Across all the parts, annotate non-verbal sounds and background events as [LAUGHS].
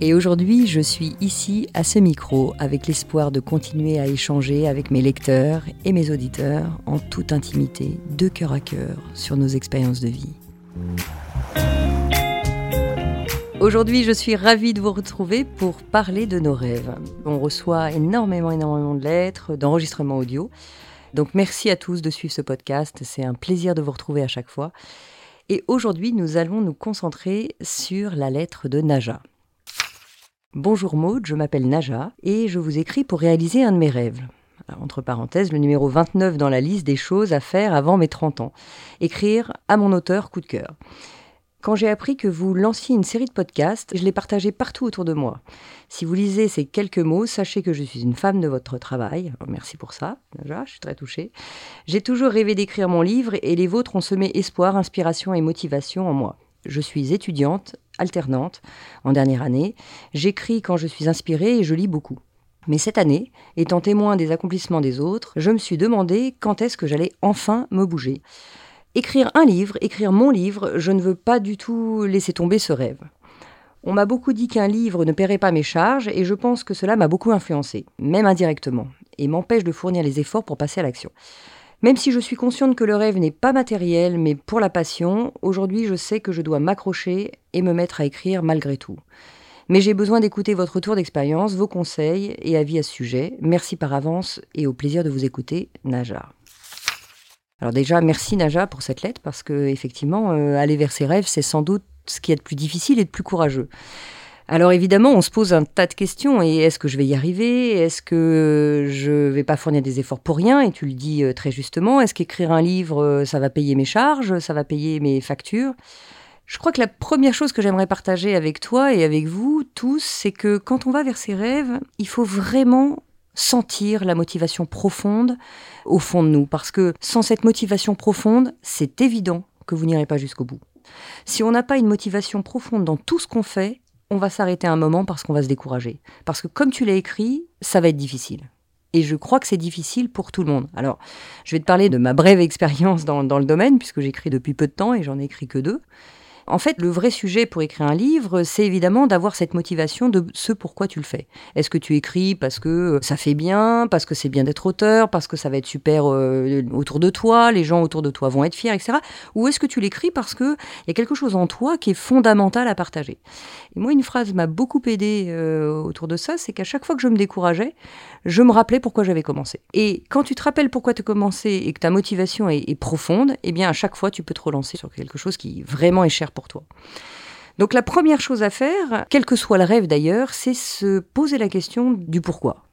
Et aujourd'hui, je suis ici à ce micro avec l'espoir de continuer à échanger avec mes lecteurs et mes auditeurs en toute intimité, de cœur à cœur, sur nos expériences de vie. Aujourd'hui, je suis ravie de vous retrouver pour parler de nos rêves. On reçoit énormément, énormément de lettres, d'enregistrements audio. Donc merci à tous de suivre ce podcast. C'est un plaisir de vous retrouver à chaque fois. Et aujourd'hui, nous allons nous concentrer sur la lettre de Naja. Bonjour Maude, je m'appelle Naja et je vous écris pour réaliser un de mes rêves. entre parenthèses, le numéro 29 dans la liste des choses à faire avant mes 30 ans. Écrire à mon auteur coup de cœur. Quand j'ai appris que vous lanciez une série de podcasts, je l'ai partagé partout autour de moi. Si vous lisez ces quelques mots, sachez que je suis une femme de votre travail. merci pour ça, Naja, je suis très touchée. J'ai toujours rêvé d'écrire mon livre et les vôtres ont semé espoir, inspiration et motivation en moi. Je suis étudiante, alternante, en dernière année. J'écris quand je suis inspirée et je lis beaucoup. Mais cette année, étant témoin des accomplissements des autres, je me suis demandé quand est-ce que j'allais enfin me bouger. Écrire un livre, écrire mon livre, je ne veux pas du tout laisser tomber ce rêve. On m'a beaucoup dit qu'un livre ne paierait pas mes charges et je pense que cela m'a beaucoup influencé, même indirectement, et m'empêche de fournir les efforts pour passer à l'action. Même si je suis consciente que le rêve n'est pas matériel, mais pour la passion, aujourd'hui je sais que je dois m'accrocher et me mettre à écrire malgré tout. Mais j'ai besoin d'écouter votre retour d'expérience, vos conseils et avis à ce sujet. Merci par avance et au plaisir de vous écouter, Naja. Alors déjà, merci Naja pour cette lettre parce que effectivement, euh, aller vers ses rêves, c'est sans doute ce qui est de plus difficile et de plus courageux. Alors évidemment, on se pose un tas de questions. Et est-ce que je vais y arriver? Est-ce que je vais pas fournir des efforts pour rien? Et tu le dis euh, très justement. Est-ce qu'écrire un livre, euh, ça va payer mes charges Ça va payer mes factures? Je crois que la première chose que j'aimerais partager avec toi et avec vous tous, c'est que quand on va vers ses rêves, il faut vraiment sentir la motivation profonde au fond de nous. Parce que sans cette motivation profonde, c'est évident que vous n'irez pas jusqu'au bout. Si on n'a pas une motivation profonde dans tout ce qu'on fait, on va s'arrêter un moment parce qu'on va se décourager. Parce que comme tu l'as écrit, ça va être difficile. Et je crois que c'est difficile pour tout le monde. Alors, je vais te parler de ma brève expérience dans, le domaine, puisque j'écris depuis peu de temps et j'en ai écrit que deux. En fait, le vrai sujet pour écrire un livre, c'est évidemment d'avoir cette motivation de ce pourquoi tu le fais. Est-ce que tu écris parce que euh, ça fait bien, parce que c'est bien d'être auteur, parce que ça va être super euh, autour de toi, les gens autour de toi vont être fiers, etc. Ou est-ce que tu l'écris parce qu'il y a quelque chose en toi qui est fondamental à partager? Et moi, une phrase m'a beaucoup aidé euh, autour de ça, c'est qu'à chaque fois que je me décourageais, je me rappelais pourquoi j'avais commencé. Et quand tu te rappelles pourquoi tu as commencé et que ta motivation est, profonde, eh bien à chaque fois tu peux te relancer sur quelque chose qui vraiment est cher pour toi. Donc la première chose à faire, quel que soit le rêve d'ailleurs, c'est se poser la question du pourquoi.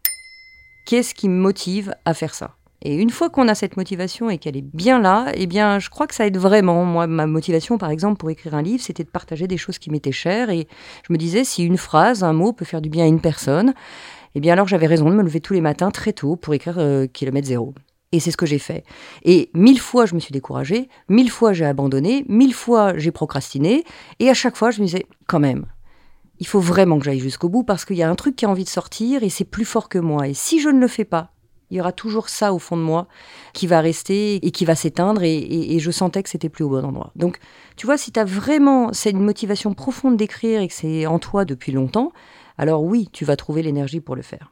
Qu'est-ce qui me motive à faire ça? Et une fois qu'on a cette motivation et qu'elle est bien là, eh bien, je crois que ça aide vraiment. Moi, ma motivation, par exemple, pour écrire un livre, c'était de partager des choses qui m'étaient chères. Et je me disais, si une phrase, un mot peut faire du bien à une personne, eh bien, alors j'avais raison de me lever tous les matins très tôt pour écrire euh, Kilomètre Zéro. Et c'est ce que j'ai fait. Et mille fois, je me suis découragée, mille fois, j'ai abandonné, mille fois, j'ai procrastiné, et à chaque fois, je me disais, quand même, il faut vraiment que j'aille jusqu'au bout parce qu'il y a un truc qui a envie de sortir et c'est plus fort que moi. Et si je ne le fais pas, il y aura toujours ça au fond de moi qui va rester et qui va s'éteindre et, je sentais que c'était plus au bon endroit. Donc, tu vois, si tu as vraiment cette motivation profonde d'écrire et que c'est en toi depuis longtemps, alors oui, tu vas trouver l'énergie pour le faire.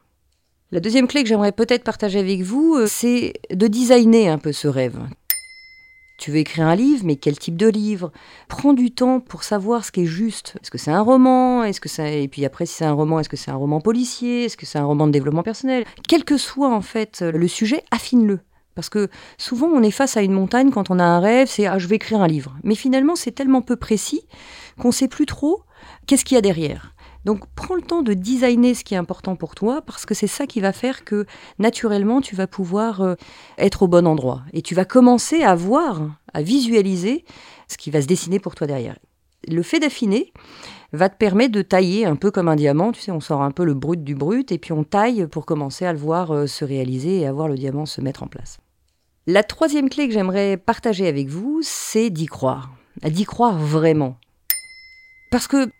La deuxième clé que j'aimerais peut-être partager avec vous, euh, c'est de designer un peu ce rêve. Tu veux écrire un livre, mais quel type de livre? Prends du temps pour savoir ce qui est juste. Est-ce que c'est un roman? Est-ce que et puis après si c'est un roman, est-ce que c'est un roman policier? Est-ce que c'est un roman de développement personnel? Quel que soit en fait le sujet, affine-le. Parce que souvent on est face à une montagne quand on a un rêve, c'est ah je vais écrire un livre. Mais finalement c'est tellement peu précis qu'on ne sait plus trop qu'est-ce qu'il y a derrière. Donc prends le temps de designer ce qui est important pour toi parce que c'est ça qui va faire que naturellement tu vas pouvoir euh, être au bon endroit et tu vas commencer à voir, à visualiser ce qui va se dessiner pour toi derrière. Le fait d'affiner va te permettre de tailler un peu comme un diamant, tu sais, on sort un peu le brut du brut et puis on taille pour commencer à le voir euh, se réaliser et à voir le diamant se mettre en place. La troisième clé que j'aimerais partager avec vous, c'est d'y croire, d'y croire vraiment. Parce que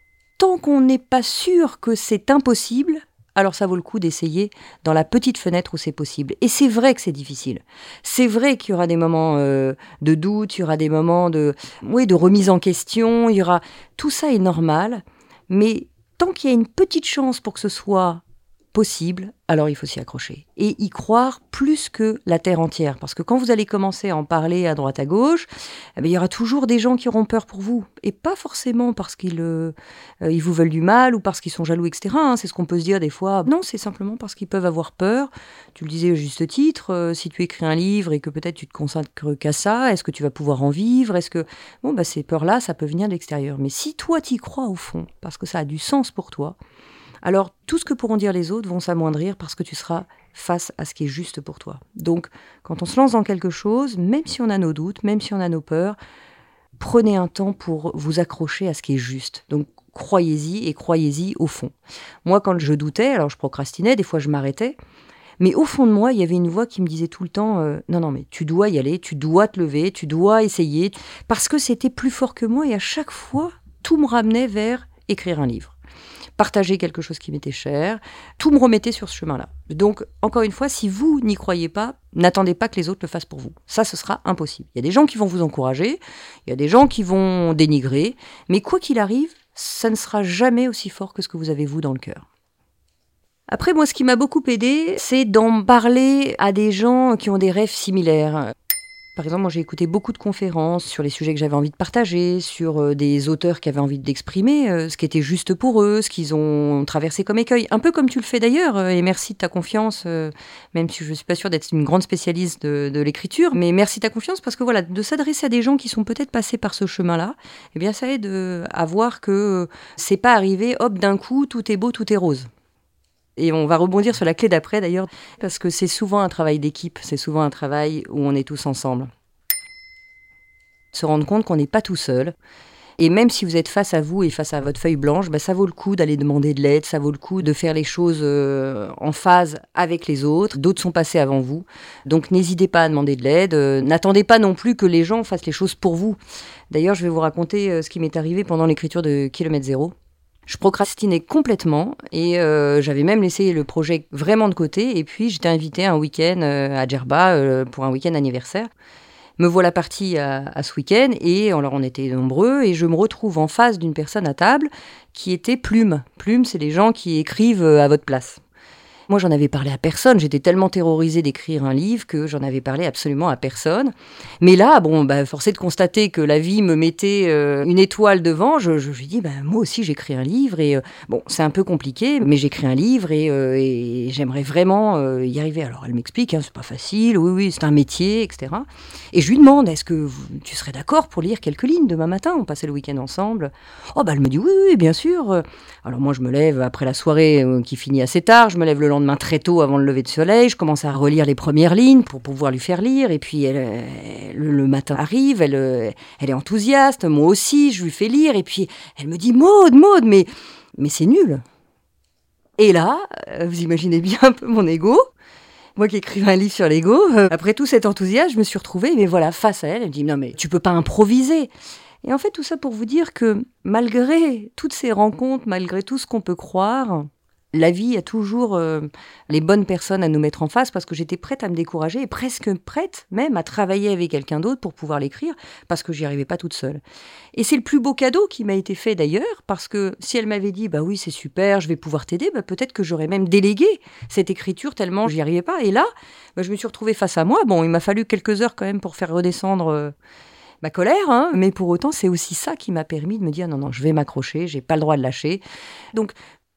tant qu'on n'est pas sûr que c'est impossible, alors ça vaut le coup d'essayer dans la petite fenêtre où c'est possible. Et c'est vrai que c'est difficile. C'est vrai qu'il y aura des moments euh, de doute, il y aura des moments de, oui, de remise en question, il y aura tout ça est normal. Mais tant qu'il y a une petite chance pour que ce soit possible, alors il faut s'y accrocher. Et y croire plus que la terre entière. Parce que quand vous allez commencer à en parler à droite à gauche, eh il y aura toujours des gens qui auront peur pour vous. Et pas forcément parce qu'ils euh, ils vous veulent du mal ou parce qu'ils sont jaloux, etc. Hein. c'est ce qu'on peut se dire des fois. Non, c'est simplement parce qu'ils peuvent avoir peur. Tu le disais au juste titre, euh, si tu écris un livre et que peut-être tu te consacres qu'à ça, est-ce que tu vas pouvoir en vivre? Est-ce que... Bon, bah, ces peurs-là, ça peut venir de l'extérieur. Mais si toi, t'y crois au fond, parce que ça a du sens pour toi, alors tout ce que pourront dire les autres vont s'amoindrir parce que tu seras face à ce qui est juste pour toi. Donc quand on se lance dans quelque chose, même si on a nos doutes, même si on a nos peurs, prenez un temps pour vous accrocher à ce qui est juste. Donc croyez-y et croyez-y au fond. Moi quand je doutais, alors je procrastinais, des fois je m'arrêtais, mais au fond de moi, il y avait une voix qui me disait tout le temps euh, non, non, mais tu dois y aller, tu dois te lever, tu dois essayer, parce que c'était plus fort que moi et à chaque fois, tout me ramenait vers écrire un livre partager quelque chose qui m'était cher, tout me remettait sur ce chemin-là. Donc, encore une fois, si vous n'y croyez pas, n'attendez pas que les autres le fassent pour vous. Ça, ce sera impossible. Il y a des gens qui vont vous encourager, il y a des gens qui vont dénigrer, mais quoi qu'il arrive, ça ne sera jamais aussi fort que ce que vous avez vous dans le cœur. Après, moi, ce qui m'a beaucoup aidé, c'est d'en parler à des gens qui ont des rêves similaires. Par exemple, moi j'ai écouté beaucoup de conférences sur les sujets que j'avais envie de partager, sur euh, des auteurs qui avaient envie d'exprimer euh, ce qui était juste pour eux, ce qu'ils ont traversé comme écueil, un peu comme tu le fais d'ailleurs, euh, et merci de ta confiance, même si je ne suis pas sûre d'être une grande spécialiste de, l'écriture, mais merci de ta confiance parce que voilà, de s'adresser à des gens qui sont peut-être passés par ce chemin-là, eh bien ça aide à voir que c'est pas arrivé, hop, d'un coup, tout est beau, tout est rose. Et on va rebondir sur la clé d'après d'ailleurs, parce que c'est souvent un travail d'équipe, c'est souvent un travail où on est tous ensemble. Se rendre compte qu'on n'est pas tout seul. Et même si vous êtes face à vous et face à votre feuille blanche, bah, ça vaut le coup d'aller demander de l'aide, ça vaut le coup de faire les choses euh, en phase avec les autres. D'autres sont passés avant vous. Donc n'hésitez pas à demander de l'aide. Euh, n'attendez pas non plus que les gens fassent les choses pour vous. D'ailleurs, je vais vous raconter euh, ce qui m'est arrivé pendant l'écriture de Kilomètre Zéro. Je procrastinais complètement et euh, j'avais même laissé le projet vraiment de côté. Et puis j'étais invitée un week-end euh, à Djerba euh, pour un week-end anniversaire. Me voilà partie à, ce week-end et alors on était nombreux et je me retrouve en face d'une personne à table qui était Plume. Plume, c'est les gens qui écrivent à votre place. Moi, j'en avais parlé à personne. J'étais tellement terrorisée d'écrire un livre que j'en avais parlé absolument à personne. Mais là, bon, bah, forcé de constater que la vie me mettait euh, une étoile devant, je, lui dis, bah, moi aussi, j'écris un livre. Et euh, bon, c'est un peu compliqué, mais j'écris un livre et, euh, j'aimerais vraiment y arriver. Alors, elle m'explique, hein, c'est pas facile. Oui, oui, c'est un métier, etc. Et je lui demande, est-ce que tu serais d'accord pour lire quelques lignes demain matin On passait le week-end ensemble? Oh, bah, elle me dit, oui, oui, bien sûr. Alors, moi, je me lève après la soirée qui finit assez tard. Je me lève le lendemain lendemain très tôt avant le lever de soleil. Je commence à relire les premières lignes pour pouvoir lui faire lire. Et puis elle, le, matin arrive, elle, elle est enthousiaste, moi aussi, je lui fais lire. Et puis elle me dit Maude, Maude, mais, c'est nul. Et là, euh, vous imaginez bien un peu mon ego. Moi qui écrivais un livre sur l'ego, euh, après tout cet enthousiasme, je me suis retrouvée, mais voilà, face à elle, elle me dit Non, mais tu peux pas improviser. Et en fait, tout ça pour vous dire que malgré toutes ces rencontres, malgré tout ce qu'on peut croire, la vie a toujours euh, les bonnes personnes à nous mettre en face parce que j'étais prête à me décourager et presque prête même à travailler avec quelqu'un d'autre pour pouvoir l'écrire parce que j'y arrivais pas toute seule. Et c'est le plus beau cadeau qui m'a été fait d'ailleurs parce que si elle m'avait dit bah oui c'est super je vais pouvoir t'aider bah peut-être que j'aurais même délégué cette écriture tellement j'y arrivais pas et là bah, je me suis retrouvée face à moi bon il m'a fallu quelques heures quand même pour faire redescendre euh, ma colère, hein, mais pour autant, c'est aussi ça qui m'a permis de me dire non, non, je vais m'accrocher, j'ai pas le droit de lâcher. Donc,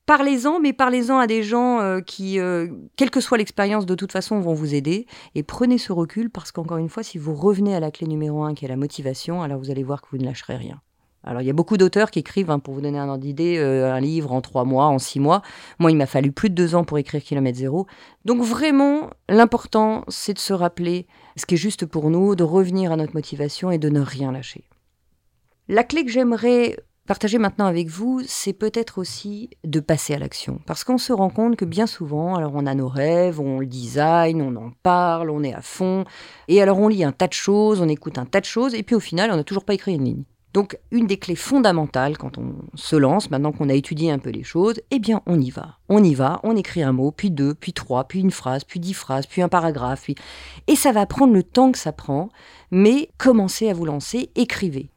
Parlez-en, mais parlez-en à des gens euh, qui, euh, quelle que soit l'expérience, de toute façon, vont vous aider. Et prenez ce recul parce qu'encore une fois, si vous revenez à la clé numéro un, qui est la motivation, alors vous allez voir que vous ne lâcherez rien. Alors, il y a beaucoup d'auteurs qui écrivent, hein, pour vous donner un ordre d'idée, euh, un livre en trois mois, en six mois. Moi, il m'a fallu plus de deux ans pour écrire Kilomètre Zéro. Donc, vraiment, l'important, c'est de se rappeler ce qui est juste pour nous, de revenir à notre motivation et de ne rien lâcher. La clé que j'aimerais partager maintenant avec vous, c'est peut-être aussi de passer à l'action. Parce qu'on se rend compte que bien souvent, alors on a nos rêves, on le design, on en parle, on est à fond, et alors on lit un tas de choses, on écoute un tas de choses, et puis au final, on n'a toujours pas écrit une ligne. Donc, une des clés fondamentales quand on se lance, maintenant qu'on a étudié un peu les choses, eh bien, on y va. On y va, on écrit un mot, puis deux, puis trois, puis une phrase, puis dix phrases, puis un paragraphe, puis... Et ça va prendre le temps que ça prend, mais commencez à vous lancer, écrivez.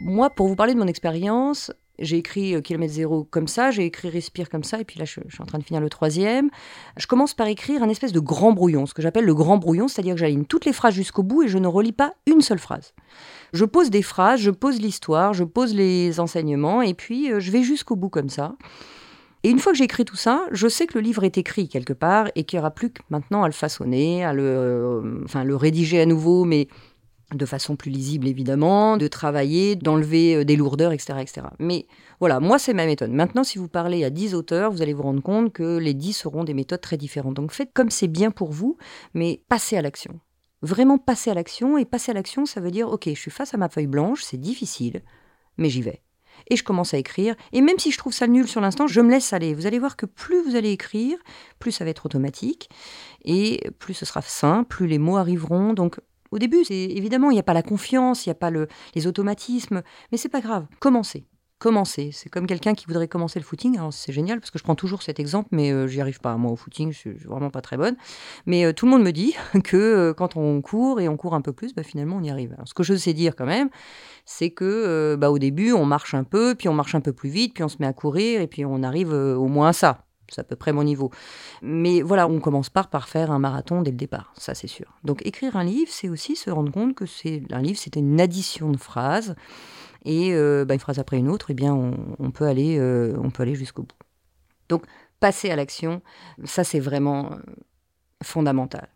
Moi, pour vous parler de mon expérience, j'ai écrit euh, Kilomètre Zéro comme ça, j'ai écrit Respire comme ça, et puis là, je, suis en train de finir le troisième. Je commence par écrire un espèce de grand brouillon, ce que j'appelle le grand brouillon, c'est-à-dire que j'aligne toutes les phrases jusqu'au bout et je ne relis pas une seule phrase. Je pose des phrases, je pose l'histoire, je pose les enseignements, et puis euh, je vais jusqu'au bout comme ça. Et une fois que j'ai écrit tout ça, je sais que le livre est écrit quelque part et qu'il n'y aura plus que maintenant à le façonner, à le, euh, enfin, le rédiger à nouveau, mais de façon plus lisible évidemment, de travailler, d'enlever euh, des lourdeurs, etc., etc. Mais voilà, moi c'est ma méthode. Maintenant, si vous parlez à 10 auteurs, vous allez vous rendre compte que les 10 auront des méthodes très différentes. Donc faites comme c'est bien pour vous, mais passez à l'action. Vraiment passer à l'action, et passer à l'action, ça veut dire, ok, je suis face à ma feuille blanche, c'est difficile, mais j'y vais. Et je commence à écrire, et même si je trouve ça nul sur l'instant, je me laisse aller. Vous allez voir que plus vous allez écrire, plus ça va être automatique, et plus ce sera simple, plus les mots arriveront. Donc au début, c'est évidemment, il n'y a pas la confiance, il n'y a pas les automatismes, mais c'est pas grave. Commencez. Commencez. C'est comme quelqu'un qui voudrait commencer le footing. c'est génial parce que je prends toujours cet exemple, mais euh, j'y arrive pas. Moi, au footing, je suis vraiment pas très bonne. Mais euh, tout le monde me dit [LAUGHS] que euh, quand on court et on court un peu plus, bah, finalement, on y arrive. ce que je sais dire quand même, c'est que bah, au début, on marche un peu, puis on marche un peu plus vite, puis on se met à courir, et puis on arrive au moins à ça. C'est à peu près mon niveau. Mais voilà, on commence pas par faire un marathon dès le départ, ça c'est sûr. Donc écrire un livre, c'est aussi se rendre compte que c'est un livre, c'était une addition de phrases et euh, bah, une phrase après une autre, eh bien on, peut aller, euh, on peut aller jusqu'au bout. Donc passer à l'action, ça c'est vraiment euh, fondamental.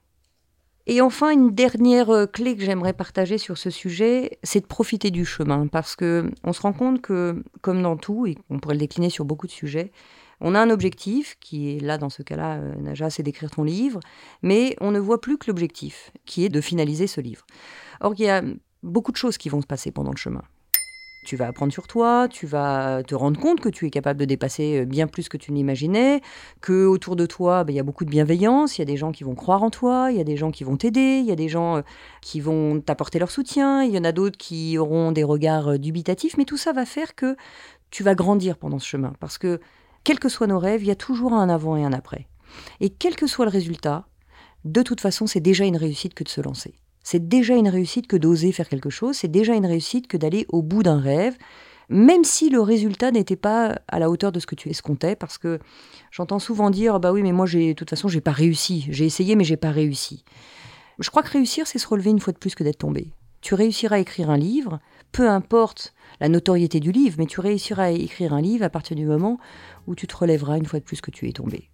Et enfin, une dernière clé que j'aimerais partager sur ce sujet, c'est de profiter du chemin, parce que on se rend compte que, comme dans tout, et on pourrait le décliner sur beaucoup de sujets, on a un objectif, qui est là dans ce cas-là, euh, Naja, c'est d'écrire ton livre, mais on ne voit plus que l'objectif, qui est de finaliser ce livre. Or, il y a beaucoup de choses qui vont se passer pendant le chemin. Tu vas apprendre sur toi, tu vas te rendre compte que tu es capable de dépasser euh, bien plus que tu n'imaginais, que autour de toi, ben, il y a beaucoup de bienveillance, il y a des gens qui vont croire en toi, il y a des gens qui vont t'aider, il y a des gens euh, qui vont t'apporter leur soutien, il y en a d'autres qui auront des regards dubitatifs, mais tout ça va faire que tu vas grandir pendant ce chemin, parce que quels que soient nos rêves, il y a toujours un avant et un après. Et quel que soit le résultat, de toute façon, c'est déjà une réussite que de se lancer. C'est déjà une réussite que d'oser faire quelque chose, c'est déjà une réussite que d'aller au bout d'un rêve, même si le résultat n'était pas à la hauteur de ce que tu escomptais, parce que j'entends souvent dire bah oui, mais moi, de toute façon, j'ai pas réussi. J'ai essayé, mais j'ai pas réussi. Je crois que réussir, c'est se relever une fois de plus que d'être tombé. Tu réussiras à écrire un livre, peu importe la notoriété du livre, mais tu réussiras à écrire un livre à partir du moment où tu te relèveras une fois de plus que tu es tombé.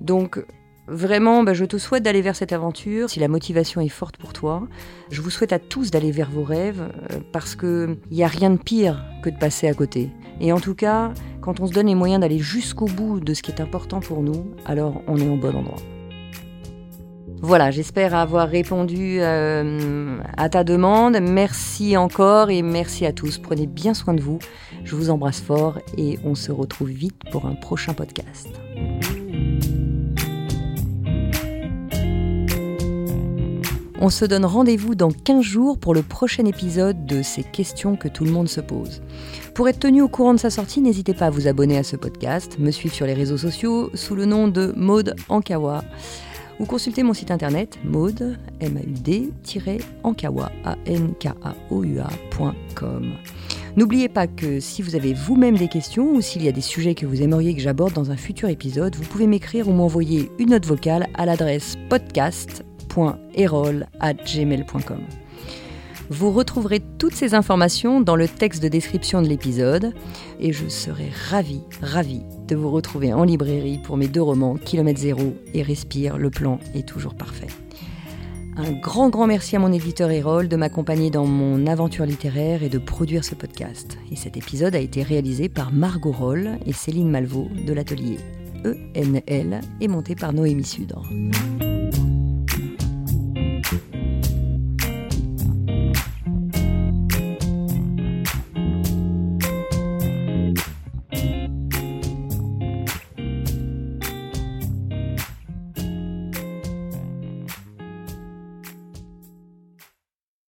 Donc, vraiment, bah, je te souhaite d'aller vers cette aventure. Si la motivation est forte pour toi, je vous souhaite à tous d'aller vers vos rêves, euh, parce qu'il n'y a rien de pire que de passer à côté. Et en tout cas, quand on se donne les moyens d'aller jusqu'au bout de ce qui est important pour nous, alors on est au bon endroit. Voilà, j'espère avoir répondu euh, à ta demande. Merci encore et merci à tous. Prenez bien soin de vous. Je vous embrasse fort et on se retrouve vite pour un prochain podcast. On se donne rendez-vous dans 15 jours pour le prochain épisode de ces questions que tout le monde se pose. Pour être tenu au courant de sa sortie, n'hésitez pas à vous abonner à ce podcast, me suivre sur les réseaux sociaux sous le nom de Maude Ankawa ou consultez mon site internet maude, m a u d ankawa a n k a o u N'oubliez pas que si vous avez vous-même des questions ou s'il y a des sujets que vous aimeriez que j'aborde dans un futur épisode, vous pouvez m'écrire ou m'envoyer une note vocale à l'adresse podcast.erol@gmail.com. Vous retrouverez toutes ces informations dans le texte de description de l'épisode et je serai ravie, ravie de vous retrouver en librairie pour mes deux romans Kilomètre Zéro et Respire, le plan est toujours parfait. Un grand, grand merci à mon éditeur Erol de m'accompagner dans mon aventure littéraire et de produire ce podcast. Et cet épisode a été réalisé par Margot Roll et Céline Malvaux de l'atelier ENL et monté par Noémie Sudre.